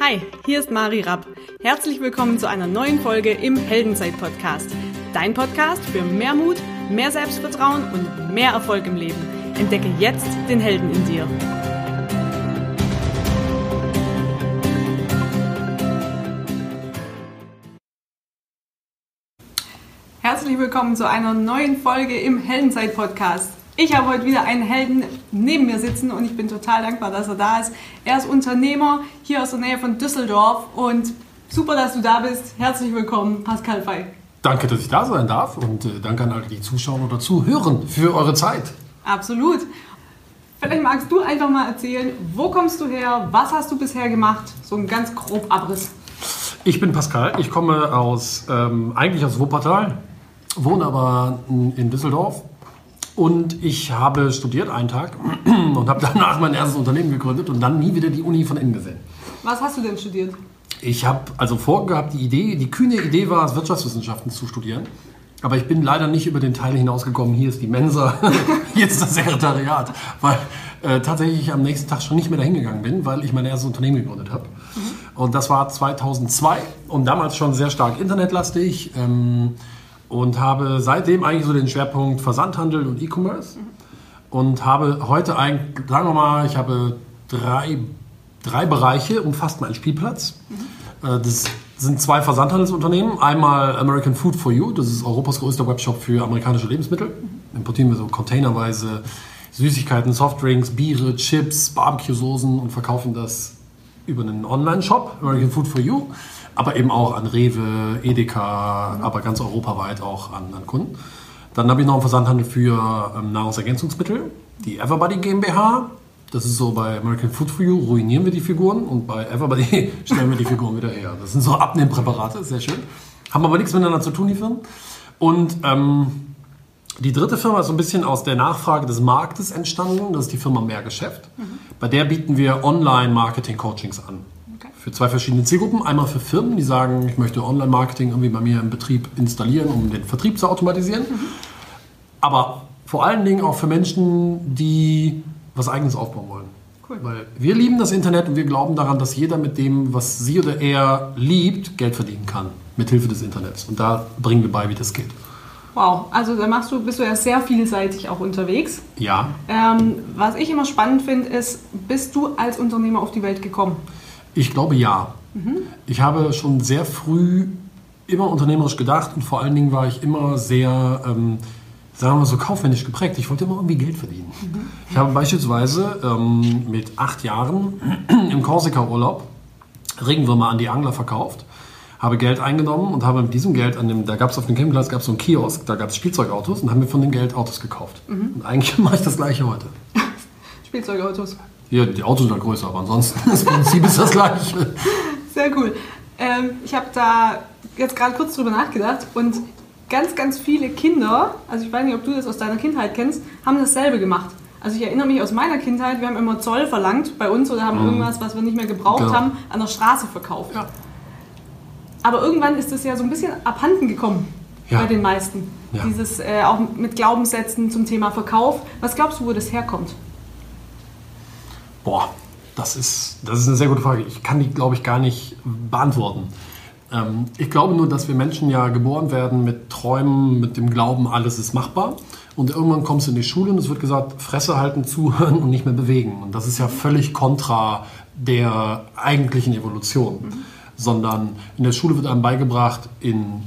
Hi, hier ist Mari Rapp. Herzlich willkommen zu einer neuen Folge im Heldenzeit-Podcast. Dein Podcast für mehr Mut, mehr Selbstvertrauen und mehr Erfolg im Leben. Entdecke jetzt den Helden in dir. Herzlich willkommen zu einer neuen Folge im Heldenzeit-Podcast. Ich habe heute wieder einen Helden neben mir sitzen und ich bin total dankbar, dass er da ist. Er ist Unternehmer hier aus der Nähe von Düsseldorf und super, dass du da bist. Herzlich willkommen, Pascal Fey. Danke, dass ich da sein darf und äh, danke an alle, die zuschauen oder zuhören für eure Zeit. Absolut. Vielleicht magst du einfach mal erzählen, wo kommst du her, was hast du bisher gemacht? So ein ganz grob Abriss. Ich bin Pascal, ich komme aus, ähm, eigentlich aus Wuppertal, wohne aber in Düsseldorf und ich habe studiert einen Tag und habe danach mein erstes Unternehmen gegründet und dann nie wieder die Uni von innen gesehen. Was hast du denn studiert? Ich habe also vorgehabt, die Idee, die kühne Idee war es, Wirtschaftswissenschaften zu studieren. Aber ich bin leider nicht über den Teil hinausgekommen, hier ist die Mensa, hier ist das Sekretariat, weil äh, tatsächlich ich am nächsten Tag schon nicht mehr dahin gegangen bin, weil ich mein erstes Unternehmen gegründet habe. Mhm. Und das war 2002 und damals schon sehr stark internetlastig. Ähm, und habe seitdem eigentlich so den Schwerpunkt Versandhandel und E-Commerce mhm. und habe heute eigentlich, sagen wir mal, ich habe drei, drei Bereiche, umfasst meinen Spielplatz. Mhm. Das sind zwei Versandhandelsunternehmen. Einmal American Food for You, das ist Europas größter Webshop für amerikanische Lebensmittel. Importieren wir so containerweise Süßigkeiten, Softdrinks, Biere, Chips, Barbecue-Soßen und verkaufen das über einen Online-Shop, American Food for You aber eben auch an Rewe, Edeka, aber ganz europaweit auch an, an Kunden. Dann habe ich noch einen Versandhandel für ähm, Nahrungsergänzungsmittel, die Everbody GmbH. Das ist so bei American Food for You, ruinieren wir die Figuren und bei Everbody stellen wir die Figuren wieder her. Das sind so Abnehmpräparate, sehr schön. Haben aber nichts miteinander zu tun, die Firmen. Und ähm, die dritte Firma ist so ein bisschen aus der Nachfrage des Marktes entstanden. Das ist die Firma Mehrgeschäft. Mhm. Bei der bieten wir Online-Marketing-Coachings an für zwei verschiedene Zielgruppen. Einmal für Firmen, die sagen, ich möchte Online-Marketing irgendwie bei mir im Betrieb installieren, um den Vertrieb zu automatisieren. Mhm. Aber vor allen Dingen auch für Menschen, die was Eigenes aufbauen wollen. Cool. Weil wir lieben das Internet und wir glauben daran, dass jeder mit dem, was sie oder er liebt, Geld verdienen kann. Mit Hilfe des Internets. Und da bringen wir bei, wie das geht. Wow, also da machst du, bist du ja sehr vielseitig auch unterwegs. Ja. Ähm, was ich immer spannend finde, ist, bist du als Unternehmer auf die Welt gekommen? Ich glaube ja. Mhm. Ich habe schon sehr früh immer unternehmerisch gedacht und vor allen Dingen war ich immer sehr, ähm, sagen wir mal so kaufmännisch geprägt. Ich wollte immer irgendwie Geld verdienen. Mhm. Ich habe beispielsweise ähm, mit acht Jahren im Korsika-Urlaub Regenwürmer an die Angler verkauft habe Geld eingenommen und habe mit diesem Geld an dem, da gab es auf dem Campingplatz gab es so einen Kiosk, da gab es Spielzeugautos und haben mir von dem Geld Autos gekauft. Mhm. Und eigentlich mache ich das gleiche heute. Spielzeugautos. Ja, die Autos sind halt größer, aber ansonsten das Prinzip ist das gleiche. Sehr cool. Ähm, ich habe da jetzt gerade kurz drüber nachgedacht und ganz, ganz viele Kinder, also ich weiß nicht, ob du das aus deiner Kindheit kennst, haben dasselbe gemacht. Also ich erinnere mich aus meiner Kindheit, wir haben immer Zoll verlangt bei uns oder haben mhm. irgendwas, was wir nicht mehr gebraucht genau. haben, an der Straße verkauft. Ja. Aber irgendwann ist das ja so ein bisschen abhanden gekommen ja. bei den meisten. Ja. Dieses äh, auch mit Glaubenssätzen zum Thema Verkauf. Was glaubst du, wo das herkommt? Boah, das ist, das ist eine sehr gute Frage. Ich kann die, glaube ich, gar nicht beantworten. Ähm, ich glaube nur, dass wir Menschen ja geboren werden mit Träumen, mit dem Glauben, alles ist machbar. Und irgendwann kommst du in die Schule und es wird gesagt, Fresse halten, zuhören und nicht mehr bewegen. Und das ist ja völlig kontra der eigentlichen Evolution. Mhm. Sondern in der Schule wird einem beigebracht, in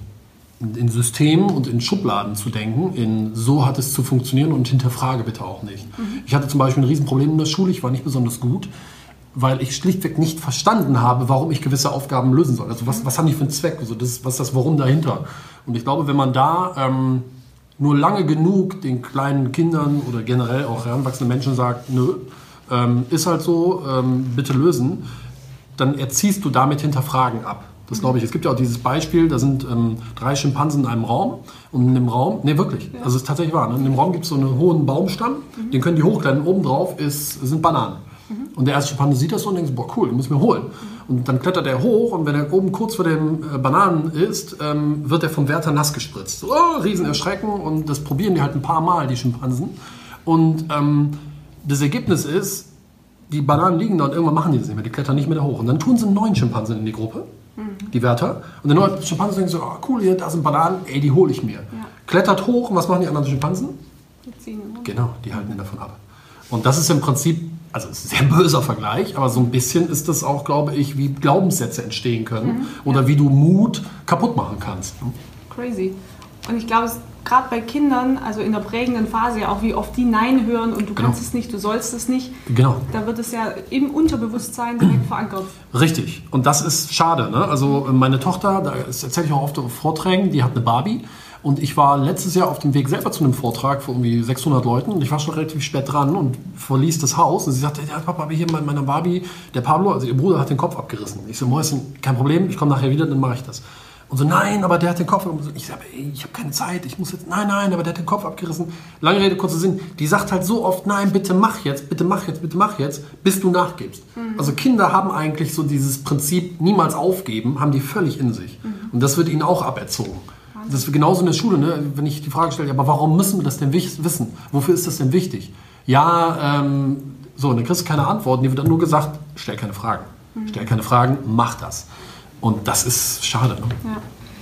in Systemen und in Schubladen zu denken, in so hat es zu funktionieren und hinterfrage bitte auch nicht. Mhm. Ich hatte zum Beispiel ein Riesenproblem in der Schule, ich war nicht besonders gut, weil ich schlichtweg nicht verstanden habe, warum ich gewisse Aufgaben lösen soll. Also was, was haben die für einen Zweck? Also das, was ist das Warum dahinter? Und ich glaube, wenn man da ähm, nur lange genug den kleinen Kindern oder generell auch heranwachsenden Menschen sagt, nö, ähm, ist halt so, ähm, bitte lösen, dann erziehst du damit Hinterfragen ab. Das glaube ich. Es gibt ja auch dieses Beispiel, da sind ähm, drei Schimpansen in einem Raum und in dem Raum, nee, wirklich, ja. also es ist tatsächlich wahr, ne? in dem Raum gibt es so einen hohen Baumstamm, mhm. den können die hochklettern, oben drauf ist, sind Bananen. Mhm. Und der erste Schimpanse sieht das so und denkt, boah cool, den muss ich mir holen. Mhm. Und dann klettert er hoch und wenn er oben kurz vor den äh, Bananen ist, ähm, wird er vom Wärter nass gespritzt. So, oh, Riesenerschrecken und das probieren die halt ein paar Mal, die Schimpansen. Und ähm, das Ergebnis ist, die Bananen liegen da und irgendwann machen die das nicht mehr, die klettern nicht mehr da hoch. Und dann tun sie einen neuen Schimpansen in die Gruppe, die Wärter. Und der neue Schimpanse denkt so, ah, cool, hier, da sind Bananen, ey, die hole ich mir. Klettert hoch und was machen die anderen Schimpansen? Die ziehen, ne? Genau, die halten ihn davon ab. Und das ist im Prinzip, also ein sehr böser Vergleich, aber so ein bisschen ist das auch, glaube ich, wie Glaubenssätze entstehen können oder wie du Mut kaputt machen kannst. Crazy. Und ich glaube, es gerade bei Kindern, also in der prägenden Phase, ja auch wie oft die Nein hören und du Genau. kannst es nicht, du sollst es nicht, Genau. da wird es ja im Unterbewusstsein direkt verankert. Richtig. Und das ist schade. Ne? Also meine Tochter, da das erzähle ich auch oft auf Vorträgen, die hat eine Barbie. Und ich war letztes Jahr auf dem Weg selber zu einem Vortrag vor irgendwie 600 Leuten und ich war schon relativ spät dran und verließ das Haus und sie sagte, ja Papa, aber hier mein- meiner Barbie, der Pablo, also ihr Bruder hat den Kopf abgerissen. Ich so, Mäuschen, kein Problem, ich komme nachher wieder, dann mache ich das. Und so, nein, aber der hat den Kopf abgerissen. Ich sage, ich habe keine Zeit, ich muss jetzt, nein, nein, aber der hat den Kopf abgerissen. Lange Rede, kurzer Sinn, die sagt halt so oft, nein, bitte mach jetzt, bitte mach jetzt, bitte mach jetzt, bis du nachgibst. Also Kinder haben eigentlich so dieses Prinzip, niemals aufgeben, haben die völlig in sich. Und das wird ihnen auch aberzogen. Das ist genauso in der Schule, ne? wenn ich die Frage stelle, aber warum müssen wir das denn wissen? Wofür ist das denn wichtig? Ja, ähm, so, und dann kriegst du keine Antworten, die wird dann nur gesagt, stell keine Fragen. Stell keine Fragen, mach das. Und das ist schade. Ne? Ja.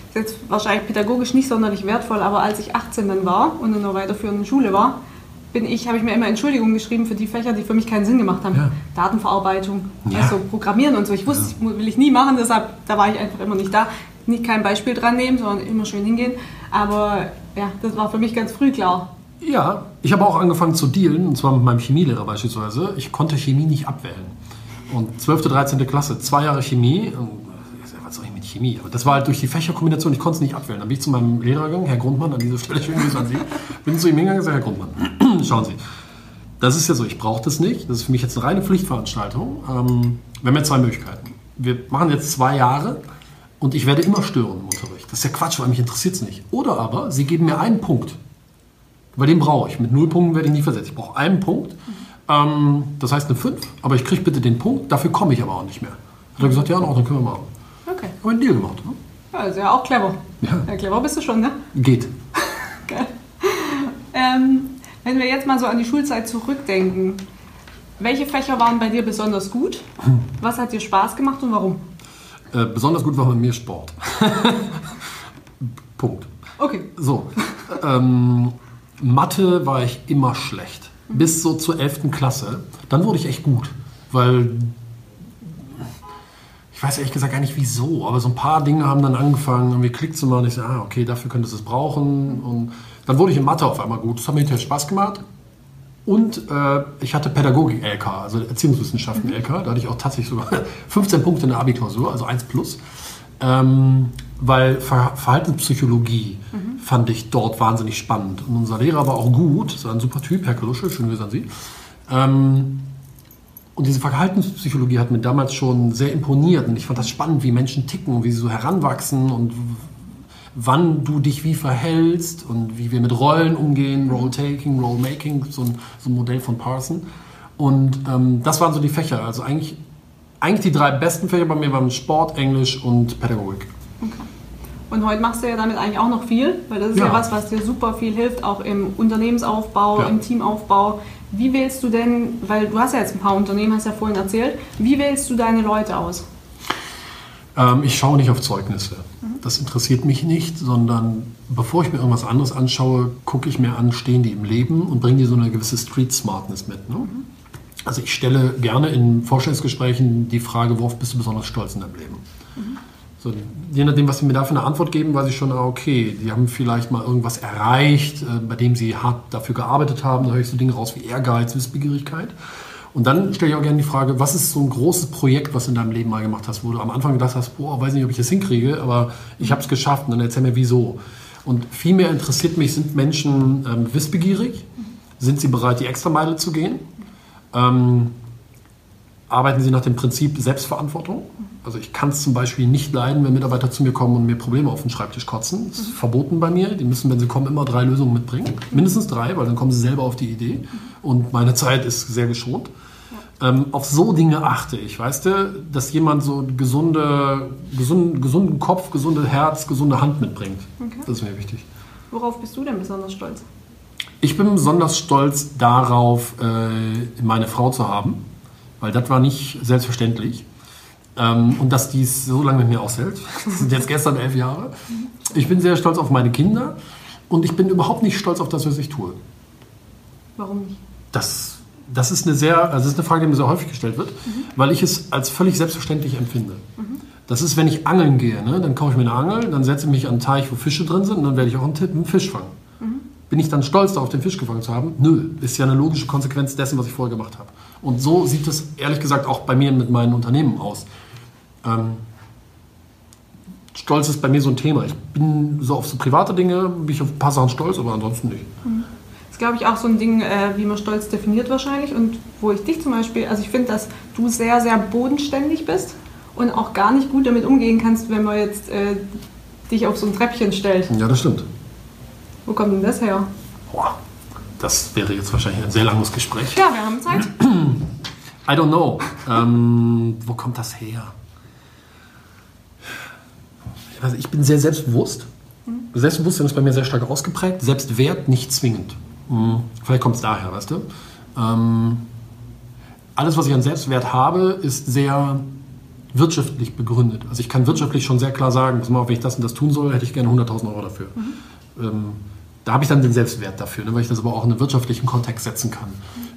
Ist jetzt wahrscheinlich pädagogisch nicht sonderlich wertvoll, aber als ich 18 dann war und in einer weiterführenden Schule war, bin ich, habe ich mir immer Entschuldigungen geschrieben für die Fächer, die für mich keinen Sinn gemacht haben. Ja. Datenverarbeitung, Ja. also Programmieren und so. Ich wusste, das will ich nie machen, deshalb da war ich einfach immer nicht da. Nicht kein Beispiel dran nehmen, sondern immer schön hingehen. Aber ja, das war für mich ganz früh klar. Ja, ich habe auch angefangen zu dealen, und zwar mit meinem Chemielehrer beispielsweise. Ich konnte Chemie nicht abwählen. Und 12., 13. Klasse, zwei Jahre Chemie. und ich sag, Was soll ich mit Chemie? Aber das war halt durch die Fächerkombination, ich konnte es nicht abwählen. Dann bin ich zu meinem Lehrer gegangen, Herr Grundmann, an dieser Stelle schönen Grüße an Sie. Bin zu ihm hingegangen und gesagt, Herr Grundmann, schauen Sie. Das ist ja so, ich brauche das nicht. Das ist für mich jetzt eine reine Pflichtveranstaltung. Ähm, wir haben ja zwei Möglichkeiten. Wir machen jetzt zwei Jahre und ich werde immer stören im Unterricht. Das ist ja Quatsch, weil mich interessiert es nicht. Oder aber, Sie geben mir einen Punkt. Weil den brauche ich. Mit null Punkten werde ich nie versetzt. Ich brauche einen Punkt. Ähm, das heißt eine 5. Aber ich kriege bitte den Punkt. Dafür komme ich aber auch nicht mehr. Hat er gesagt, ja, in Ordnung, können wir machen. Okay. Haben wir einen Deal gemacht. Ne? Ja, ist ja auch clever. Ja. ja clever bist du schon, ne? Geht. Geil. Ähm, wenn wir jetzt mal so an die Schulzeit zurückdenken, welche Fächer waren bei dir besonders gut? Was hat dir Spaß gemacht und warum? Äh, besonders gut war bei mir Sport. Punkt. Okay. So. ähm, Mathe war ich immer schlecht. Bis so zur 11. Klasse. Dann wurde ich echt gut. Weil. Ich weiß ehrlich gesagt gar nicht wieso, aber so ein paar Dinge haben dann angefangen, irgendwie Klick zu machen. Ich so, ah, okay, dafür könntest du es brauchen. Und dann wurde ich in Mathe auf einmal gut. Das hat mir hinterher Spaß gemacht. Und äh, ich hatte Pädagogik-LK, also Erziehungswissenschaften-LK. Da hatte ich auch tatsächlich sogar 15 Punkte in der Abiklausur, also 1 plus. Ähm, weil Ver Verhaltenspsychologie fand ich dort wahnsinnig spannend. Und unser Lehrer war auch gut, das war ein super Typ, Herr Kalusche, schöne Grüße an Sie. Ähm, und diese Verhaltenspsychologie hat mir damals schon sehr imponiert. Und ich fand das spannend, wie Menschen ticken und wie sie so heranwachsen und wann du dich wie verhältst und wie wir mit Rollen umgehen, Role-Taking, Role-Making, so ein, so ein Modell von Parson. Und ähm, das waren so die Fächer. Also eigentlich, eigentlich die drei besten Fächer bei mir waren Sport, Englisch und Pädagogik. Und heute machst du ja damit eigentlich auch noch viel, weil das ist ja, Ja. was, was dir super viel hilft, auch im Unternehmensaufbau, Ja. im Teamaufbau. Wie wählst du denn, weil du hast ja jetzt ein paar Unternehmen, hast ja vorhin erzählt, wie wählst du deine Leute aus? Ähm, ich schaue nicht auf Zeugnisse. Das interessiert mich nicht, sondern bevor ich mir irgendwas anderes anschaue, gucke ich mir an, stehen die im Leben und bringen die so eine gewisse Street Smartness mit. Ne? Also ich stelle gerne in Vorstellungsgesprächen die Frage, worauf bist du besonders stolz in deinem Leben? So, je nachdem, was sie mir da für eine Antwort geben, weiß ich schon, ah, okay, die haben vielleicht mal irgendwas erreicht, äh, bei dem sie hart dafür gearbeitet haben. Da höre ich so Dinge raus wie Ehrgeiz, Wissbegierigkeit. Und dann stelle ich auch gerne die Frage, was ist so ein großes Projekt, was du in deinem Leben mal gemacht hast, wo du am Anfang gedacht hast, boah, weiß nicht, ob ich das hinkriege, aber ich habe es geschafft und dann erzähl mir, wieso. Und viel mehr interessiert mich, sind Menschen ähm, wissbegierig? Sind sie bereit, die Extrameile zu gehen? Ähm, arbeiten sie nach dem Prinzip Selbstverantwortung? Also ich kann es zum Beispiel nicht leiden, wenn Mitarbeiter zu mir kommen und mir Probleme auf den Schreibtisch kotzen. Das ist verboten bei mir. Die müssen, wenn sie kommen, immer drei Lösungen mitbringen. Mindestens drei, weil dann kommen sie selber auf die Idee. Und meine Zeit ist sehr geschont. Ähm, auf so Dinge achte ich, weißt du, dass jemand so gesunde, gesund, gesunden Kopf, gesunde Herz, gesunde Hand mitbringt. Okay. Das ist mir wichtig. Worauf bist du denn besonders stolz? Ich bin besonders stolz darauf, äh, meine Frau zu haben, weil das war nicht selbstverständlich. Ähm, und dass dies so lange mit mir aushält. Das sind jetzt gestern elf Jahre. Ich bin sehr stolz auf meine Kinder und ich bin überhaupt nicht stolz auf das, was ich tue. Warum nicht? Das, das ist eine sehr, also das ist eine Frage, die mir sehr häufig gestellt wird, weil ich es als völlig selbstverständlich empfinde. Das ist, wenn ich angeln gehe, ne? dann kaufe ich mir eine Angel, dann setze ich mich an einen Teich, wo Fische drin sind und dann werde ich auch einen, Tipp- einen Fisch fangen. Bin ich dann stolz darauf, den Fisch gefangen zu haben? Nö, ist ja eine logische Konsequenz dessen, was ich vorher gemacht habe. Und so sieht es ehrlich gesagt auch bei mir mit meinen Unternehmen aus. Ähm, Stolz ist bei mir so ein Thema. Ich bin so auf so private Dinge, bin ich auf ein paar Sachen stolz, aber ansonsten nicht. Das ist, glaube ich, auch so ein Ding, äh, wie man Stolz definiert wahrscheinlich. Und wo ich dich zum Beispiel, also ich finde, dass du sehr, sehr bodenständig bist und auch gar nicht gut damit umgehen kannst, wenn man jetzt äh, dich auf so ein Treppchen stellt. Ja, das stimmt. Wo kommt denn das her? Boah, das wäre jetzt wahrscheinlich ein sehr langes Gespräch. Ja, wir haben Zeit. I don't know. Ähm, wo kommt das her? Ich, weiß, ich bin sehr selbstbewusst. Selbstbewusstsein ist bei mir sehr stark ausgeprägt. Selbstwert nicht zwingend. Mhm. Vielleicht kommt es daher, weißt du? Ähm, alles, was ich an Selbstwert habe, ist sehr wirtschaftlich begründet. Also ich kann wirtschaftlich schon sehr klar sagen, pass mal, wenn ich das und das tun soll, hätte ich gerne 100.000 Euro dafür. Ähm, da habe ich dann den Selbstwert dafür, ne, weil ich das aber auch in einen wirtschaftlichen Kontext setzen kann.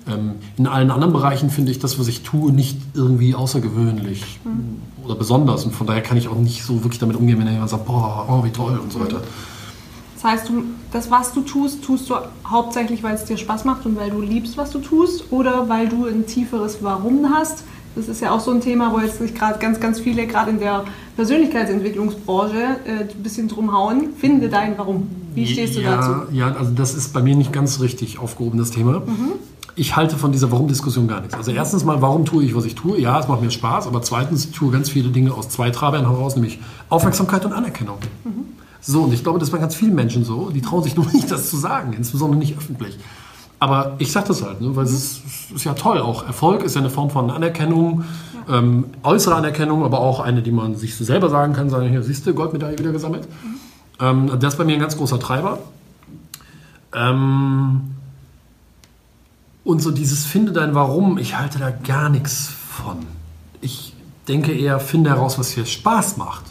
Ähm, in allen anderen Bereichen finde ich das, was ich tue, nicht irgendwie außergewöhnlich oder besonders. Und von daher kann ich auch nicht so wirklich damit umgehen, wenn jemand sagt, boah, oh, wie toll und so weiter. Das heißt, du, das, was du tust, tust du hauptsächlich, weil es dir Spaß macht und weil du liebst, was du tust, oder weil du ein tieferes Warum hast. Das ist ja auch so ein Thema, wo jetzt sich gerade ganz, ganz viele, gerade in der Persönlichkeitsentwicklungsbranche, äh, ein bisschen drum hauen. Finde dein Warum. Wie stehst du ja, dazu? Ja, also das ist bei mir nicht ganz richtig aufgehoben, das Thema. Ich halte von dieser Warum-Diskussion gar nichts. Also erstens mal, warum tue ich, was ich tue? Ja, es macht mir Spaß, aber zweitens, ich tue ganz viele Dinge aus zwei Trabern heraus, nämlich Aufmerksamkeit und Anerkennung. So, und ich glaube, das ist bei ganz vielen Menschen so, die trauen sich nur nicht, das zu sagen, insbesondere nicht öffentlich. Aber ich sage das halt, ne, weil es ist, es ist ja toll. Auch Erfolg ist ja eine Form von Anerkennung, ähm, äußere Anerkennung, aber auch eine, die man sich so selber sagen kann, sagen, hier, siehst du, Goldmedaille wieder gesammelt. Ähm, das ist bei mir ein ganz großer Treiber. Ähm, und so dieses Finde dein Warum, ich halte da gar nichts von. Ich denke eher, finde heraus, was dir Spaß macht.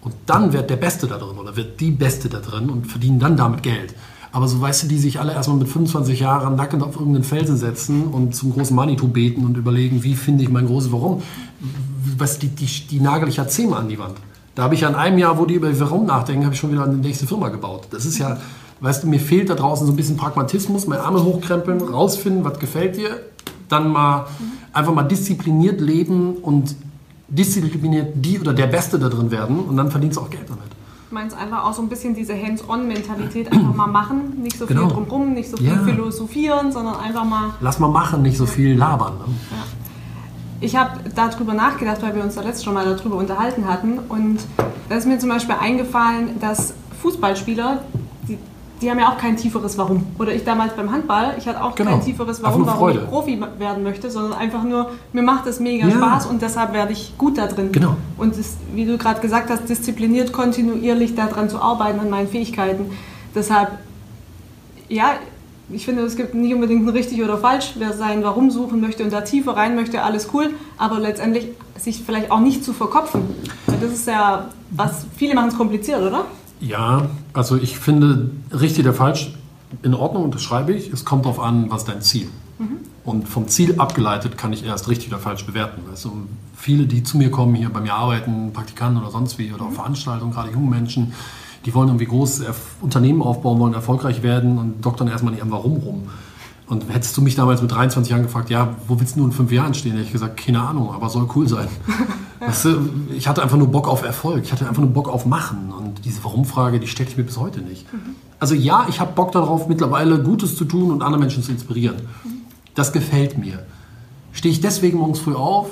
Und dann wird der Beste da drin oder wird die Beste da drin und verdienen dann damit Geld. Aber so weißt du, die sich alle erstmal mit 25 Jahren nackend auf irgendeinen Felsen setzen und zum großen Manitou beten und überlegen, wie finde ich mein großes Warum. Du, die, die, die nagel ich ja zehnmal an die Wand. Da habe ich ja in einem Jahr, wo die über Warum nachdenken, habe ich schon wieder eine nächste Firma gebaut. Das ist ja, weißt du, mir fehlt da draußen so ein bisschen Pragmatismus, meine Arme hochkrempeln, rausfinden, was gefällt dir, dann mal einfach mal diszipliniert leben und diszipliniert die oder der Beste da drin werden und dann verdienst du auch Geld damit. Du meinst einfach auch so ein bisschen diese Hands-on-Mentalität, einfach mal machen, nicht so viel Genau. drumrum, nicht so viel Ja. philosophieren, sondern einfach mal Lass mal machen, nicht so viel labern. Ne? Ich habe darüber nachgedacht, weil wir uns da letztes schon mal darüber unterhalten hatten. Und da ist mir zum Beispiel eingefallen, dass Fußballspieler, die, die haben ja auch kein tieferes Warum. Oder ich damals beim Handball, ich hatte auch Genau. kein tieferes Warum, warum ich. Profi werden möchte, sondern einfach nur, mir macht es mega Ja. Spaß und deshalb werde ich gut da drin. Genau. Und das, wie du gerade gesagt hast, diszipliniert, kontinuierlich daran zu arbeiten, an meinen Fähigkeiten. Deshalb, ja, ich finde, es gibt nicht unbedingt ein richtig oder falsch. Wer sein Warum suchen möchte und da tiefer rein möchte, alles cool. Aber letztendlich sich vielleicht auch nicht zu verkopfen. Das ist ja, was viele machen es kompliziert, oder? Ja, also ich finde, richtig oder falsch, in Ordnung, unterschreibe ich. Es kommt darauf an, was dein Ziel. Und vom Ziel abgeleitet kann ich erst richtig oder falsch bewerten. Du, viele, die zu mir kommen, hier bei mir arbeiten, Praktikanten oder sonst wie, oder auf Veranstaltungen, gerade junge Menschen, die wollen irgendwie großes Erf- Unternehmen aufbauen, wollen erfolgreich werden und doktern erstmal nicht am Warum rum. Und hättest du mich damals mit 23 Jahren gefragt, ja, wo willst du in fünf Jahren stehen? Hätte ich gesagt, keine Ahnung, aber soll cool sein. Weißt du, ich hatte einfach nur Bock auf Erfolg. Ich hatte einfach nur Bock auf Machen. Und diese Warum-Frage, die stelle ich mir bis heute nicht. Also ja, ich habe Bock darauf, mittlerweile Gutes zu tun und andere Menschen zu inspirieren. Das gefällt mir. Stehe ich deswegen morgens früh auf?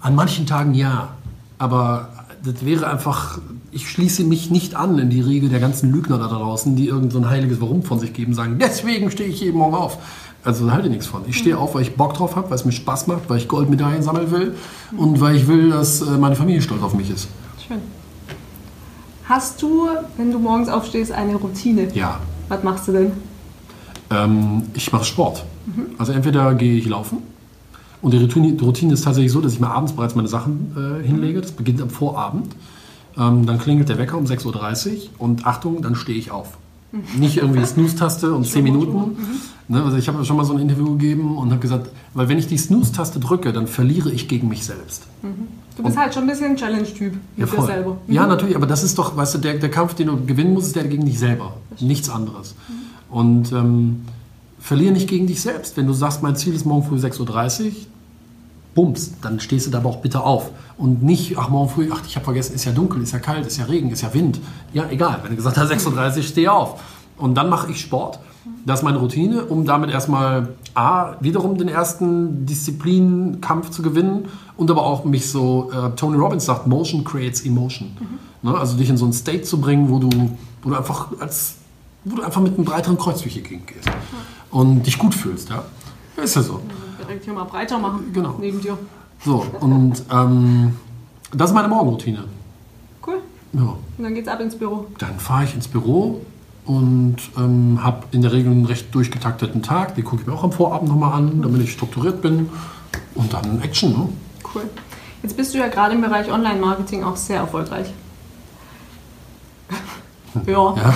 An manchen Tagen ja. Aber das wäre einfach, ich schließe mich nicht an in die Regel der ganzen Lügner da draußen, die irgend so ein heiliges Warum von sich geben, sagen, deswegen stehe ich jeden Morgen auf. Also da halte ich nichts von. Ich stehe auf, weil ich Bock drauf habe, weil es mir Spaß macht, weil ich Goldmedaillen sammeln will und weil ich will, dass äh, meine Familie stolz auf mich ist. Schön. Hast du, wenn du morgens aufstehst, eine Routine? Ja. Was machst du denn? Ähm, ich mache Sport. Also entweder gehe ich laufen Und die Routine, ist tatsächlich so, dass ich mir abends bereits meine Sachen äh, hinlege. Das beginnt am Vorabend. Ähm, dann klingelt der Wecker um 6.30 Uhr und Achtung, dann stehe ich auf. Nicht irgendwie Snooze-Taste und 10 Minuten. Ne, also ich habe schon mal so ein Interview gegeben und habe gesagt, weil wenn ich die Snooze-Taste drücke, dann verliere ich gegen mich selbst. Du bist halt schon ein bisschen Challenge-Typ Ja, mit dir selber. ja, natürlich, aber das ist doch, weißt du, der, der Kampf, den du gewinnen musst, ist der gegen dich selber. Nichts anderes. Und ähm, verliere nicht gegen dich selbst. Wenn du sagst, mein Ziel ist morgen früh 6.30 Uhr, bums, dann stehst du da aber auch bitte auf. Und nicht, ach, morgen früh, ach, ich habe vergessen, ist ja dunkel, ist ja kalt, ist ja Regen, ist ja Wind. Ja, egal. Wenn du gesagt hast, 6.30 Uhr, steh auf. Und dann mache ich Sport. Das ist meine Routine, um damit erstmal A, wiederum den ersten Disziplinkampf zu gewinnen und aber auch mich so, äh, Tony Robbins sagt, Motion creates emotion. Ne? Also dich in so ein State zu bringen, wo du, wo du einfach als, wo du einfach mit einem breiteren Kreuz durch die Gegend gehst. Und dich gut fühlst, ja. Ist ja so. Direkt hier mal breiter machen. Genau. Neben dir. So, und ähm, das ist meine Morgenroutine. Cool. Ja. Und dann geht's ab ins Büro. Dann fahre ich ins Büro und ähm, habe in der Regel einen recht durchgetakteten Tag. Die gucke ich mir auch am Vorabend nochmal an, damit ich strukturiert bin. Und dann Action. Ne? Cool. Jetzt bist du ja gerade im Bereich Online-Marketing auch sehr erfolgreich. ja. Ja.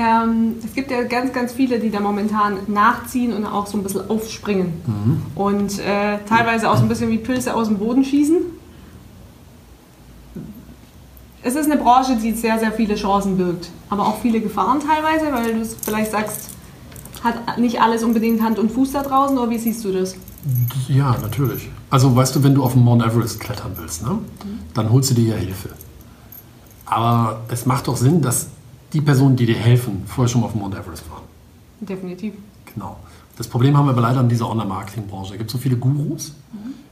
Ähm, es gibt ja ganz, ganz viele, die da momentan nachziehen und auch so ein bisschen aufspringen. Und äh, teilweise auch so ein bisschen wie Pilze aus dem Boden schießen. Es ist eine Branche, die sehr, sehr viele Chancen birgt, aber auch viele Gefahren teilweise, weil du es vielleicht sagst, hat nicht alles unbedingt Hand und Fuß da draußen, oder wie siehst du das? ja, natürlich. Also weißt du, wenn du auf den Mount Everest klettern willst, ne? dann holst du dir ja Hilfe. Aber es macht doch Sinn, dass die Personen, die dir helfen, vorher schon mal auf den Mount Everest waren. Definitiv. Genau. Das Problem haben wir aber leider in dieser Online-Marketing-Branche. Es gibt so viele Gurus,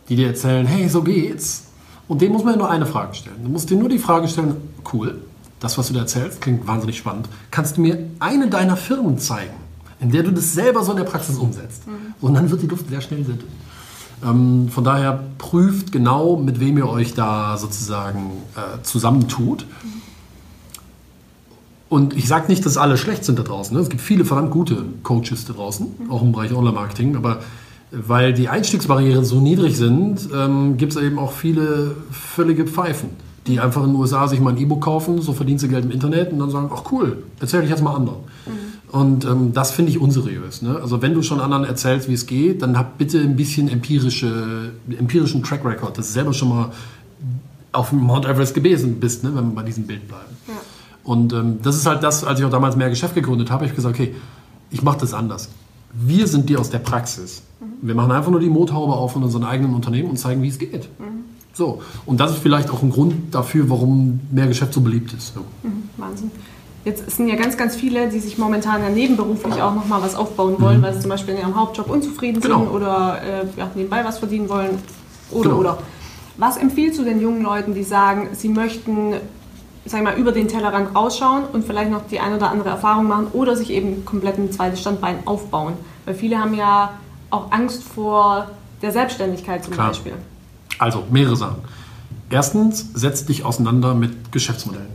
die dir erzählen, hey, so geht's. Und dem muss man ja nur eine Frage stellen. Du musst dir nur die Frage stellen, cool, das, was du da erzählst, klingt wahnsinnig spannend. Kannst du mir eine deiner Firmen zeigen, in der du das selber so in der Praxis umsetzt? Und dann wird die Luft sehr schnell sehr dünn. Ähm, von daher prüft genau, mit wem ihr euch da sozusagen äh, zusammentut. Und ich sage nicht, dass alle schlecht sind da draußen. Ne? Es gibt viele verdammt gute Coaches da draußen, auch im Bereich Online-Marketing. Aber weil die Einstiegsbarrieren so niedrig sind, ähm, gibt es eben auch viele völlige Pfeifen, die einfach in den USA sich mal ein E-Book kaufen, so verdienen sie Geld im Internet und dann sagen, ach cool, erzähle ich jetzt mal anderen. Und ähm, das finde ich unseriös. Ne? Also wenn du schon anderen erzählst, wie es geht, dann hab bitte ein bisschen empirische, empirischen Track Record, dass du selber schon mal auf dem Mount Everest gewesen bist, ne? wenn wir bei diesem Bild bleiben. Ja. Und ähm, das ist halt das, als ich auch damals mehr Geschäft gegründet habe, ich gesagt, okay, ich mache das anders. Wir sind die aus der Praxis. Wir machen einfach nur die Motorhaube auf von unseren eigenen Unternehmen und zeigen, wie es geht. So. Und das ist vielleicht auch ein Grund dafür, warum mehr Geschäft so beliebt ist. Ja. Wahnsinn. Jetzt sind ja ganz, ganz viele, die sich momentan ja nebenberuflich auch nochmal was aufbauen wollen, weil sie zum Beispiel in ihrem Hauptjob unzufrieden Genau. sind oder äh, ja, nebenbei was verdienen wollen. Oder, Genau. oder. Was empfiehlst du den jungen Leuten, die sagen, sie möchten sag mal, über den Tellerrand rausschauen und vielleicht noch die eine oder andere Erfahrung machen oder sich eben komplett ein zweites Standbein aufbauen? Weil viele haben ja auch Angst vor der Selbstständigkeit zum Klar. Beispiel. Also, mehrere Sachen. Erstens, setz dich auseinander mit Geschäftsmodellen.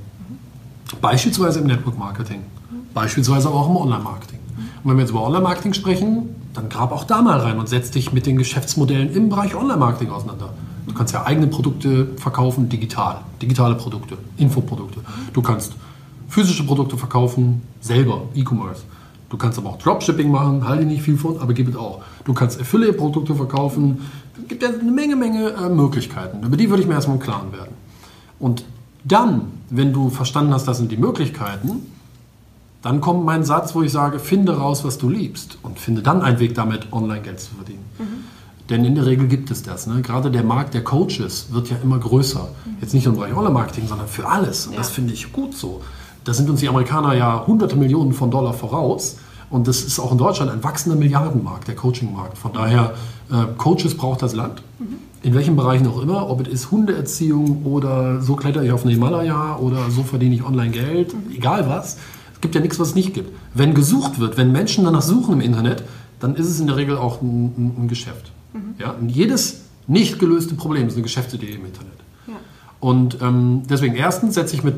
Beispielsweise im Network Marketing. Beispielsweise aber auch im Online-Marketing. Und wenn wir jetzt über Online-Marketing sprechen, dann grab auch da mal rein und setz dich mit den Geschäftsmodellen im Bereich Online-Marketing auseinander. Du kannst ja eigene Produkte verkaufen, digital. Digitale Produkte, Infoprodukte. Du kannst physische Produkte verkaufen, selber, E-Commerce. Du kannst aber auch Dropshipping machen, halte ich nicht viel von, aber gibt es auch. Du kannst Affiliate-Produkte verkaufen. Es gibt ja eine Menge, Menge äh, Möglichkeiten. Über die würde ich mir erstmal im Klaren werden. Und dann, wenn du verstanden hast, das sind die Möglichkeiten, dann kommt mein Satz, wo ich sage, finde raus, was du liebst und finde dann einen Weg damit, Online-Geld zu verdienen. Denn in der Regel gibt es das. Ne? Gerade der Markt der Coaches wird ja immer größer. Jetzt nicht nur im Bereich Online-Marketing, sondern für alles. Und Ja. das finde ich gut so. Da sind uns die Amerikaner ja hunderte Millionen von Dollar voraus. Und das ist auch in Deutschland ein wachsender Milliardenmarkt, der Coaching-Markt. Von daher, äh, Coaches braucht das Land. In welchen Bereichen auch immer, ob es ist Hundeerziehung oder so kletter ich auf den Himalaya oder so verdiene ich online Geld, egal was. Es gibt ja nichts, was es nicht gibt. Wenn gesucht wird, wenn Menschen danach suchen im Internet, dann ist es in der Regel auch ein, ein, ein Geschäft. Ja? Und jedes nicht gelöste Problem ist eine Geschäftsidee im Internet. Ja. Und ähm, deswegen erstens setze ich mit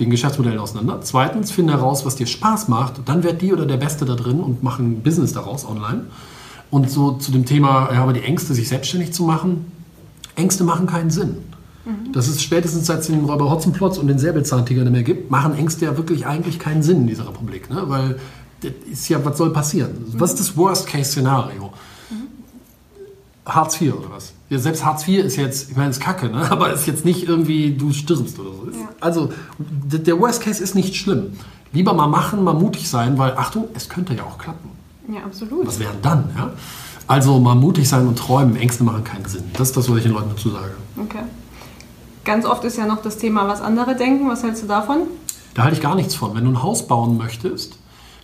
den Geschäftsmodellen auseinander. Zweitens finde heraus, was dir Spaß macht. Dann werd die oder der Beste da drin und mach ein Business daraus online. Und so zu dem Thema, ja, aber die Ängste, sich selbstständig zu machen, Ängste machen keinen Sinn. Das ist spätestens seit es den Räuber Hotzenplotz und den Säbelzahntiger nicht mehr gibt, machen Ängste ja wirklich eigentlich keinen Sinn in dieser Republik. Ne? Weil das ist ja, was soll passieren? Was ist das Worst-Case-Szenario? Hartz IV oder was? Ja, selbst Hartz IV ist jetzt, ich meine, ist kacke, ne? aber ist jetzt nicht irgendwie, du stirbst oder so. Ja. Also, der Worst Case ist nicht schlimm. Lieber mal machen, mal mutig sein, weil, Achtung, es könnte ja auch klappen. Ja, absolut. Was wäre denn dann? Ja? Also mal mutig sein und träumen, Ängste machen keinen Sinn. Das ist das, was ich den Leuten dazu sage. Okay. Ganz oft ist ja noch das Thema, was andere denken. Was hältst du davon? Da halte ich gar nichts von. Wenn du ein Haus bauen möchtest,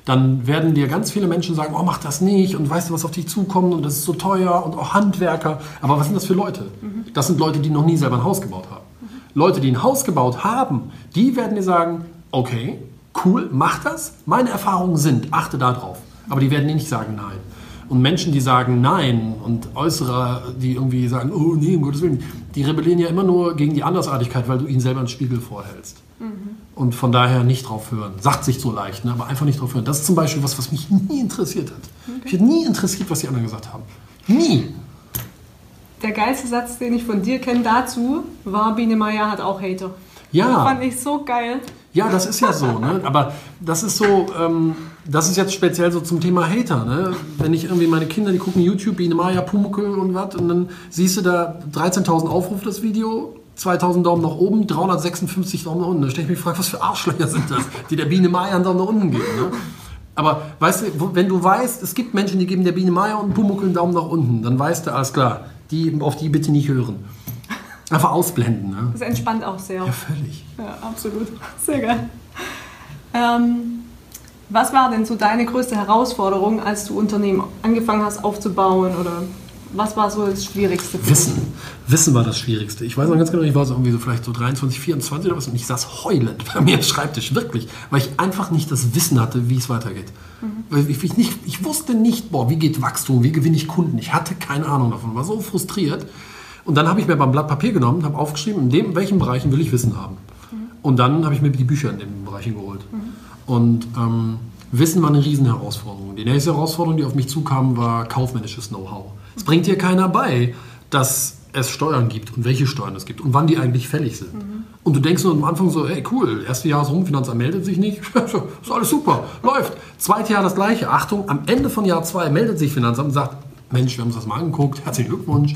dann werden dir ganz viele Menschen sagen, oh, mach das nicht und weißt du, was auf dich zukommt und das ist so teuer und auch Handwerker. Aber was sind das für Leute? Das sind Leute, die noch nie selber ein Haus gebaut haben. Leute, die ein Haus gebaut haben, die werden dir sagen, okay, cool, mach das. Meine Erfahrungen sind, achte da drauf. Aber die werden dir nicht sagen nein. Und Menschen, die sagen Nein und Äußerer, die irgendwie sagen, oh nee, um Gottes Willen, die rebellieren ja immer nur gegen die Andersartigkeit, weil du ihnen selber einen Spiegel vorhältst. Und von daher nicht drauf hören. Sagt sich so leicht, ne? aber einfach nicht drauf hören. Das ist zum Beispiel was, was mich nie interessiert hat. Mich hat nie interessiert, was die anderen gesagt haben. Nie. Der geilste Satz, den ich von dir kenne dazu, war, Biene Meier hat auch Hater. Ja. Fand ich so geil. Ja, das ist ja so, ne? Aber das ist so, ähm, das ist jetzt speziell so zum Thema Hater, ne? Wenn ich irgendwie meine Kinder, die gucken YouTube, Biene Maya, Pumuckel und was, und dann siehst du da 13.000 Aufrufe das Video, 2.000 Daumen nach oben, 356 Daumen nach unten. Da stelle ich mich gefragt, was für Arschlöcher sind das, die der Biene Maya einen Daumen nach unten geben, ne? Aber weißt du, wenn du weißt, es gibt Menschen, die geben der Biene Maya und Pumuckel einen Daumen nach unten, dann weißt du, alles klar, die, auf die bitte nicht hören. Einfach ausblenden, ne? Das entspannt auch sehr. Ja, völlig. Ja, absolut. Sehr geil. Ähm, was war denn so deine größte Herausforderung, als du Unternehmen angefangen hast aufzubauen? Oder was war so das Schwierigste? für dich? Wissen. Wissen war das Schwierigste. Ich weiß noch ganz genau, ich war so irgendwie so vielleicht so 23, 24 oder was und ich saß heulend bei mir am Schreibtisch, wirklich, weil ich einfach nicht das Wissen hatte, wie es weitergeht. Weil ich, ich, nicht, ich wusste nicht, boah, wie geht Wachstum, wie gewinne ich Kunden. Ich hatte keine Ahnung davon, war so frustriert. Und dann habe ich mir beim Blatt Papier genommen, habe aufgeschrieben, in dem, in welchen Bereichen will ich Wissen haben. Und dann habe ich mir die Bücher in den Bereichen geholt. Und ähm, Wissen war eine riesen Herausforderung. Die nächste Herausforderung, die auf mich zukam, war kaufmännisches Know-how. Es bringt dir keiner bei, dass es Steuern gibt und welche Steuern es gibt und wann die eigentlich fällig sind. Und du denkst nur am Anfang so, ey cool, erste Jahr ist rum, Finanzamt meldet sich nicht, ist alles super, läuft. Zweite Jahr das gleiche, Achtung, am Ende von Jahr zwei meldet sich Finanzamt und sagt, Mensch, wir haben uns das mal angeguckt, herzlichen Glückwunsch.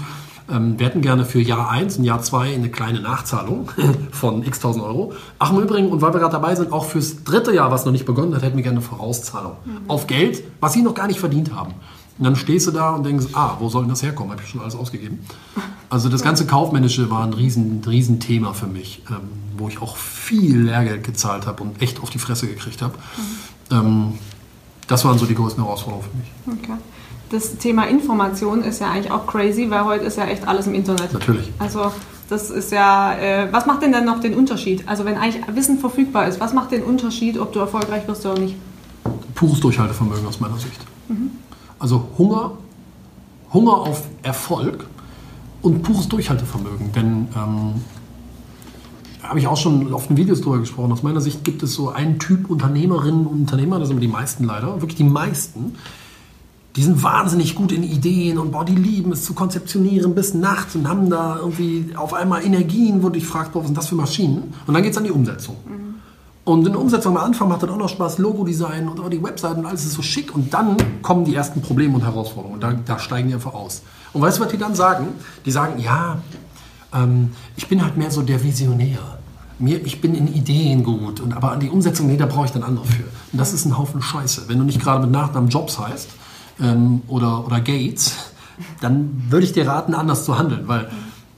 Ähm, wir hätten gerne für Jahr 1 und Jahr 2 eine kleine Nachzahlung von x tausend Euro. Ach im Übrigen, und weil wir gerade dabei sind, auch fürs dritte Jahr, was noch nicht begonnen hat, hätten wir gerne eine Vorauszahlung. Auf Geld, was sie noch gar nicht verdient haben. Und dann stehst du da und denkst, ah, wo soll denn das herkommen? Habe ich schon alles ausgegeben. Also das ganze Kaufmännische war ein riesen, riesen Thema für mich, ähm, wo ich auch viel Lehrgeld gezahlt habe und echt auf die Fresse gekriegt habe. Ähm, das waren so die größten Herausforderungen für mich. Okay. Das Thema Information ist ja eigentlich auch crazy, weil heute ist ja echt alles im Internet. Natürlich. Also das ist ja, äh, was macht denn dann noch den Unterschied? Also wenn eigentlich Wissen verfügbar ist, was macht den Unterschied, ob du erfolgreich wirst oder nicht? pures Durchhaltevermögen aus meiner Sicht. Also Hunger, Hunger auf Erfolg und pures Durchhaltevermögen. Denn ähm, da habe ich auch schon auf den Videos drüber gesprochen. Aus meiner Sicht gibt es so einen Typ Unternehmerinnen und Unternehmer, das sind die meisten leider, wirklich die meisten, die sind wahnsinnig gut in Ideen und boah, die lieben es zu konzeptionieren bis nachts und haben da irgendwie auf einmal Energien, wo du dich fragst, was sind das für Maschinen? Und dann geht es an die Umsetzung. Und in der Umsetzung am Anfang macht dann auch noch Spaß, Logo-Design und die Webseiten und alles ist so schick. Und dann kommen die ersten Probleme und Herausforderungen. Und da, da steigen die einfach aus. Und weißt du, was die dann sagen? Die sagen, ja, ähm, ich bin halt mehr so der Visionär. Mir, ich bin in Ideen gut, und, aber an die Umsetzung, nee, da brauche ich dann andere für. Und das ist ein Haufen Scheiße. Wenn du nicht gerade mit Nachnamen Jobs heißt ähm, oder, oder Gates, dann würde ich dir raten, anders zu handeln, weil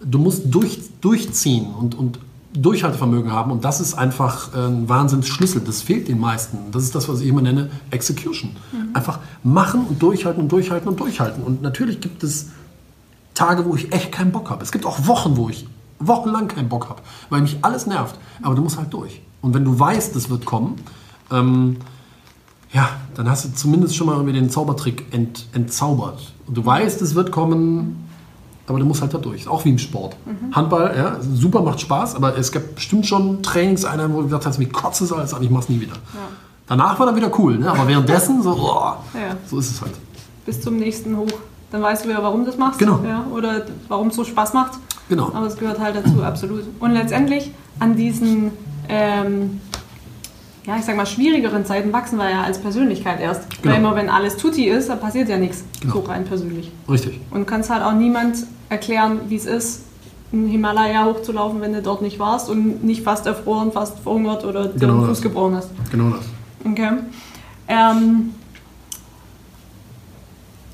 du musst durch, durchziehen und, und Durchhaltevermögen haben und das ist einfach ein Wahnsinnsschlüssel. Das fehlt den meisten. Das ist das, was ich immer nenne, Execution. Einfach machen und durchhalten und durchhalten und durchhalten. Und natürlich gibt es Tage, wo ich echt keinen Bock habe. Es gibt auch Wochen, wo ich wochenlang keinen Bock habe, weil mich alles nervt. Aber du musst halt durch. Und wenn du weißt, es wird kommen, ähm, ja, dann hast du zumindest schon mal irgendwie den Zaubertrick ent, entzaubert. Und du weißt, es wird kommen, aber du musst halt da durch. Auch wie im Sport. Handball, ja, super, macht Spaß, aber es gab bestimmt schon Trainingseinheiten, wo du gesagt hast, mir kotzt es alles an, ich mach's nie wieder. Danach war dann wieder cool, ne? aber währenddessen so, oh, Ja. so ist es halt. bis zum nächsten hoch. Dann weißt du ja, warum du das machst. Genau. Ja, oder warum es so Spaß macht. Genau. Aber es gehört halt dazu, absolut. Und letztendlich an diesen, ähm, ja, ich sag mal, schwierigeren Zeiten wachsen wir ja als Persönlichkeit erst. Genau. Weil immer, wenn alles tutti ist, dann passiert ja nichts. Genau. So rein persönlich. Richtig. Und kannst halt auch niemand erklären, wie es ist, einen Himalaya hochzulaufen, wenn du dort nicht warst und nicht fast erfroren, fast verhungert oder Genau den Fuß das. gebrochen hast. Genau das. Okay. Ähm,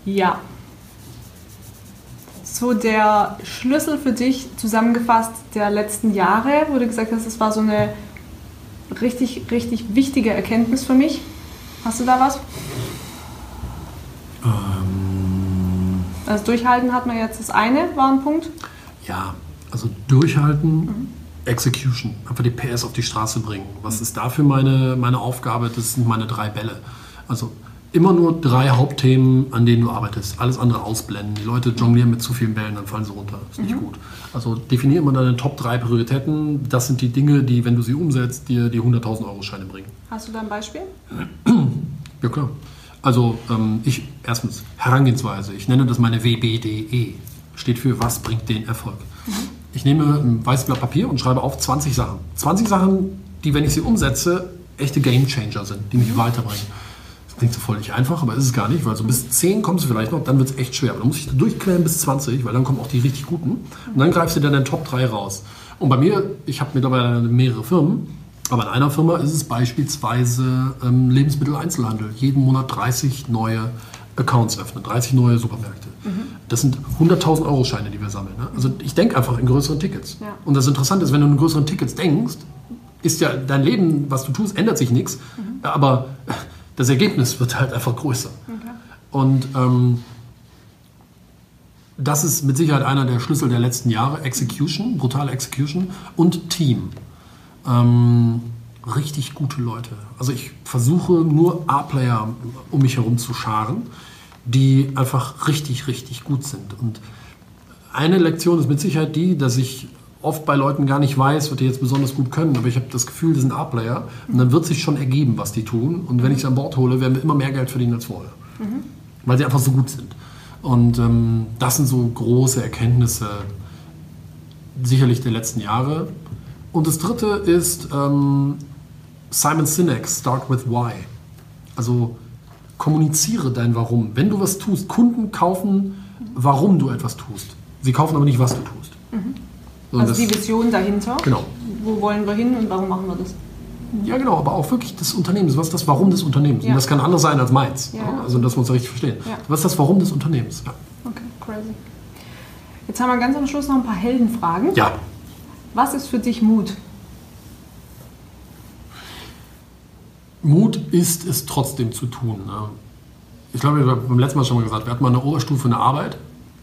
ja. So der Schlüssel für dich zusammengefasst der letzten Jahre, wo du gesagt hast, das war so eine richtig, richtig wichtige Erkenntnis für mich. Hast du da was? Ähm, Also durchhalten hat man jetzt das eine, war ein Punkt. ja, also durchhalten, Execution, einfach die PS auf die Straße bringen. Was ist dafür meine, meine Aufgabe? Das sind meine drei Bälle. Also immer nur drei Hauptthemen, an denen du arbeitest. Alles andere ausblenden. Die Leute jonglieren mit zu vielen Bällen, dann fallen sie runter. Ist nicht gut. Also definiere immer deine Top drei Prioritäten. Das sind die Dinge, die, wenn du sie umsetzt, dir die 100.000 Euro Scheine bringen. Hast du da ein Beispiel? Ja, klar. Also, ähm, ich, erstens, Herangehensweise. Ich nenne das meine WBDE. Steht für Was bringt den Erfolg? Ich nehme ein weißes Blatt Papier und schreibe auf 20 Sachen. 20 Sachen, die, wenn ich sie umsetze, echte Gamechanger sind, die mich weiterbringen. Das klingt so völlig einfach, aber ist es gar nicht, weil so bis 10 kommst du vielleicht noch, dann wird es echt schwer. Aber dann muss ich da durchqueren bis 20, weil dann kommen auch die richtig guten. Und dann greifst du dann den Top 3 raus. Und bei mir, ich habe mittlerweile mehrere Firmen, aber in einer Firma ist es beispielsweise ähm, Lebensmitteleinzelhandel. Jeden Monat 30 neue Accounts öffnen, 30 neue Supermärkte. Das sind 100.000 Euro Scheine, die wir sammeln. Ne? Also ich denke einfach in größeren Tickets. Ja. Und das Interessante ist, wenn du in größeren Tickets denkst, ist ja dein Leben, was du tust, ändert sich nichts, aber das Ergebnis wird halt einfach größer. Und ähm, das ist mit Sicherheit einer der Schlüssel der letzten Jahre. Execution, brutale Execution und Team. Ähm, richtig gute Leute. Also ich versuche nur A-Player um mich herum zu scharen, die einfach richtig, richtig gut sind. Und eine Lektion ist mit Sicherheit die, dass ich oft bei Leuten gar nicht weiß, was die jetzt besonders gut können, aber ich habe das Gefühl, die sind A-Player und dann wird sich schon ergeben, was die tun. Und wenn ich sie an Bord hole, werden wir immer mehr Geld verdienen als vorher. Weil sie einfach so gut sind. Und ähm, das sind so große Erkenntnisse sicherlich der letzten Jahre. Und das dritte ist ähm, Simon Sinek, Start with Why. Also kommuniziere dein Warum. Wenn du was tust, Kunden kaufen, warum du etwas tust. Sie kaufen aber nicht, was du tust. So, Also die Vision dahinter. Genau. Wo wollen wir hin und warum machen wir das? Ja, genau, aber auch wirklich des Unternehmens. Was ist das Warum des Unternehmens? Ja. Und das kann anders sein als meins. Ja. Ja, Also, dass wir uns da richtig verstehen. Ja. Was ist das Warum des Unternehmens? Okay, crazy. Jetzt haben wir ganz am Schluss noch ein paar Heldenfragen. ja. Was ist für dich Mut? Mut ist es trotzdem zu tun. Ne? Ich glaube, wir haben beim letzten Mal schon mal gesagt, wir hatten mal eine Oberstufe eine Arbeit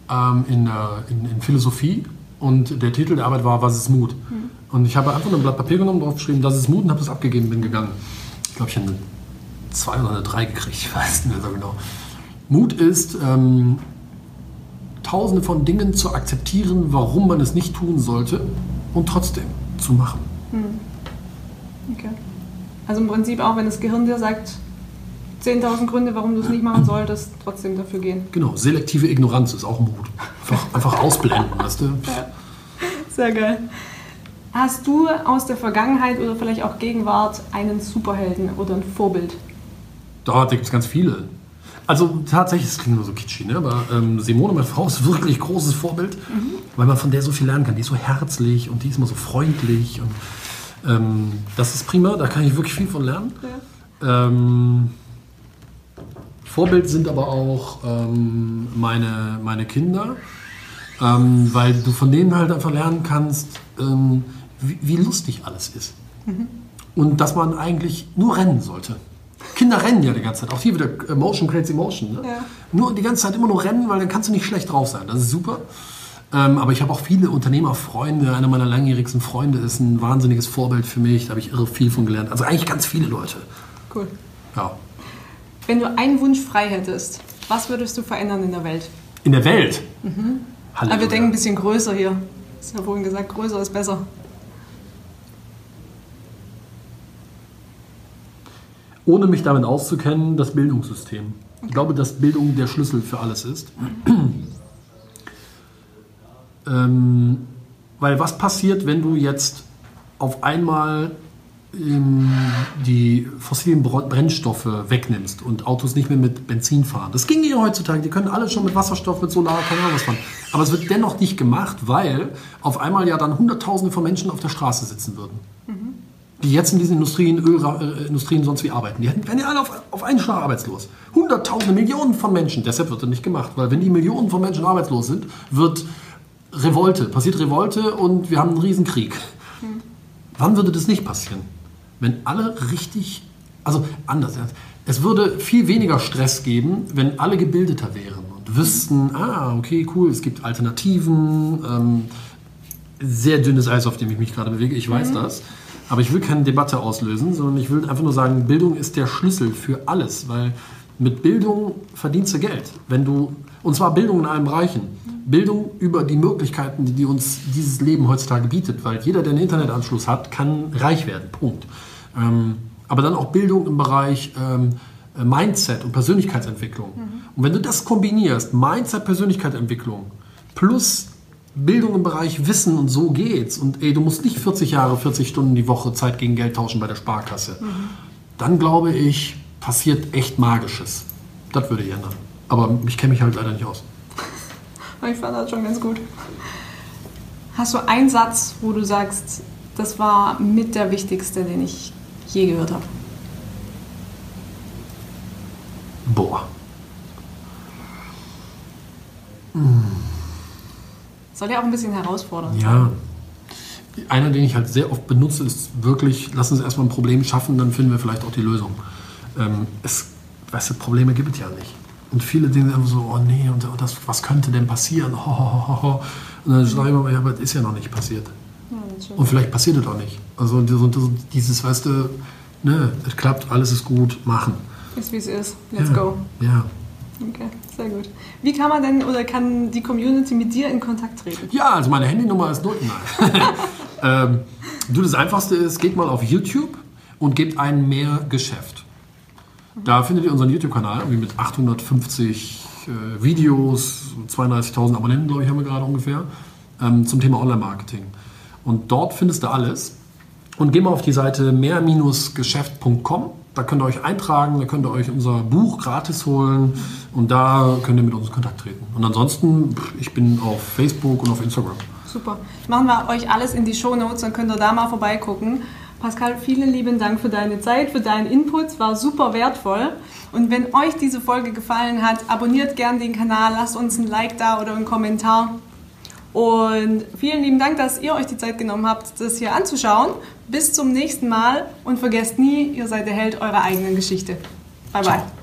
ähm, in, äh, in, in Philosophie und der Titel der Arbeit war Was ist Mut? Und ich habe einfach ein Blatt Papier genommen, drauf geschrieben, das ist Mut und habe das abgegeben, bin gegangen. Ich glaube, ich habe eine 2 oder eine 3 gekriegt, ich weiß nicht mehr so genau. Mut ist, ähm, tausende von Dingen zu akzeptieren, warum man es nicht tun sollte und trotzdem zu machen. Okay. Also im Prinzip auch, wenn das Gehirn dir sagt, 10.000 Gründe, warum du es nicht machen solltest, trotzdem dafür gehen. Genau, selektive Ignoranz ist auch Mut. Einfach, einfach ausblenden, weißt du? Sehr geil. Hast du aus der Vergangenheit oder vielleicht auch Gegenwart einen Superhelden oder ein Vorbild? Da gibt es ganz viele. Also tatsächlich, das klingt nur so kitschy, ne? aber ähm, Simone, meine Frau, ist wirklich ein großes Vorbild, weil man von der so viel lernen kann. Die ist so herzlich und die ist immer so freundlich und ähm, das ist prima, da kann ich wirklich viel von lernen. Ähm, Vorbild sind aber auch ähm, meine, meine Kinder, ähm, weil du von denen halt einfach lernen kannst, ähm, wie, wie lustig alles ist. Und dass man eigentlich nur rennen sollte. Kinder rennen ja die ganze Zeit. Auch hier wieder Emotion creates Emotion. Ne? Ja. Nur die ganze Zeit immer nur rennen, weil dann kannst du nicht schlecht drauf sein. Das ist super. Ähm, aber ich habe auch viele Unternehmerfreunde. Einer meiner langjährigsten Freunde ist ein wahnsinniges Vorbild für mich. Da habe ich irre viel von gelernt. Also eigentlich ganz viele Leute. Cool. Ja. Wenn du einen Wunsch frei hättest, was würdest du verändern in der Welt? In der Welt. Aber Halleluja. wir denken ein bisschen größer hier. Ist ja vorhin gesagt, größer ist besser. Ohne mich damit auszukennen, das Bildungssystem. Ich glaube, dass Bildung der Schlüssel für alles ist. ähm, weil was passiert, wenn du jetzt auf einmal ähm, die fossilen Brennstoffe wegnimmst und Autos nicht mehr mit Benzin fahren. Das ging ja heutzutage, die können alle schon mit Wasserstoff, mit Solar, keine Ahnung was fahren. Aber es wird dennoch nicht gemacht, weil auf einmal ja dann Hunderttausende von Menschen auf der Straße sitzen würden. Mhm. Die jetzt in diesen Industrien, Ölindustrien sonst wie arbeiten. Die werden ja alle auf, auf einen Schlag arbeitslos. Hunderttausende, Millionen von Menschen. Deshalb wird das nicht gemacht. Weil wenn die Millionen von Menschen arbeitslos sind, wird Revolte, passiert Revolte und wir haben einen Riesenkrieg. Mhm. Wann würde das nicht passieren? wenn alle richtig, also anders, es würde viel weniger Stress geben, wenn alle gebildeter wären und wüssten, ah, okay, cool, es gibt Alternativen, ähm, sehr dünnes Eis, auf dem ich mich gerade bewege, ich weiß mhm. das. Aber ich will keine Debatte auslösen, sondern ich will einfach nur sagen, Bildung ist der Schlüssel für alles, weil mit Bildung verdienst du Geld. Wenn du, und zwar Bildung in allen Bereichen. Bildung über die Möglichkeiten, die, uns dieses Leben heutzutage bietet, weil jeder, der einen Internetanschluss hat, kann reich werden. Punkt. Ähm, aber dann auch Bildung im Bereich ähm, Mindset und Persönlichkeitsentwicklung. Mhm. Und wenn du das kombinierst, Mindset, Persönlichkeitsentwicklung plus Bildung im Bereich Wissen und so geht's und ey, du musst nicht 40 Jahre, 40 Stunden die Woche Zeit gegen Geld tauschen bei der Sparkasse, mhm. dann glaube ich, passiert echt Magisches. Das würde ich ändern. Aber ich kenne mich halt leider nicht aus. Ich fand das schon ganz gut. Hast du einen Satz, wo du sagst, das war mit der wichtigste, den ich je gehört habe? Boah. Soll ja auch ein bisschen herausfordern. Ja. Einer, den ich halt sehr oft benutze, ist wirklich, lass uns erstmal ein Problem schaffen, dann finden wir vielleicht auch die Lösung. Ähm, es, weißt du, Probleme gibt es ja nicht. Und viele denken einfach so, oh nee, und das, was könnte denn passieren? Ho, ho, ho. Und dann schreibe ich mal, ja, aber das ist ja noch nicht passiert. Ja, und vielleicht passiert es auch nicht. Also dieses, weißt du, ne, es klappt, alles ist gut, machen. Ist wie es ist. Let's ja, go. Ja. Okay, sehr gut. Wie kann man denn oder kann die Community mit dir in Kontakt treten? Ja, also meine Handynummer ist null. ähm, du, das Einfachste ist, geht mal auf YouTube und gebt ein mehr Geschäft. Da findet ihr unseren YouTube-Kanal mit 850 äh, Videos, 32.000 Abonnenten, glaube ich, haben wir gerade ungefähr, ähm, zum Thema Online-Marketing. Und dort findest du alles. Und geh mal auf die Seite mehr-geschäft.com. Da könnt ihr euch eintragen, da könnt ihr euch unser Buch gratis holen und da könnt ihr mit uns in Kontakt treten. Und ansonsten, ich bin auf Facebook und auf Instagram. Super. Machen wir euch alles in die Show Notes, dann könnt ihr da mal vorbeigucken. Pascal, vielen lieben Dank für deine Zeit, für deinen Input. War super wertvoll. Und wenn euch diese Folge gefallen hat, abonniert gerne den Kanal, lasst uns ein Like da oder einen Kommentar. Und vielen lieben Dank, dass ihr euch die Zeit genommen habt, das hier anzuschauen. Bis zum nächsten Mal und vergesst nie, ihr seid der Held eurer eigenen Geschichte. Bye bye. Ciao.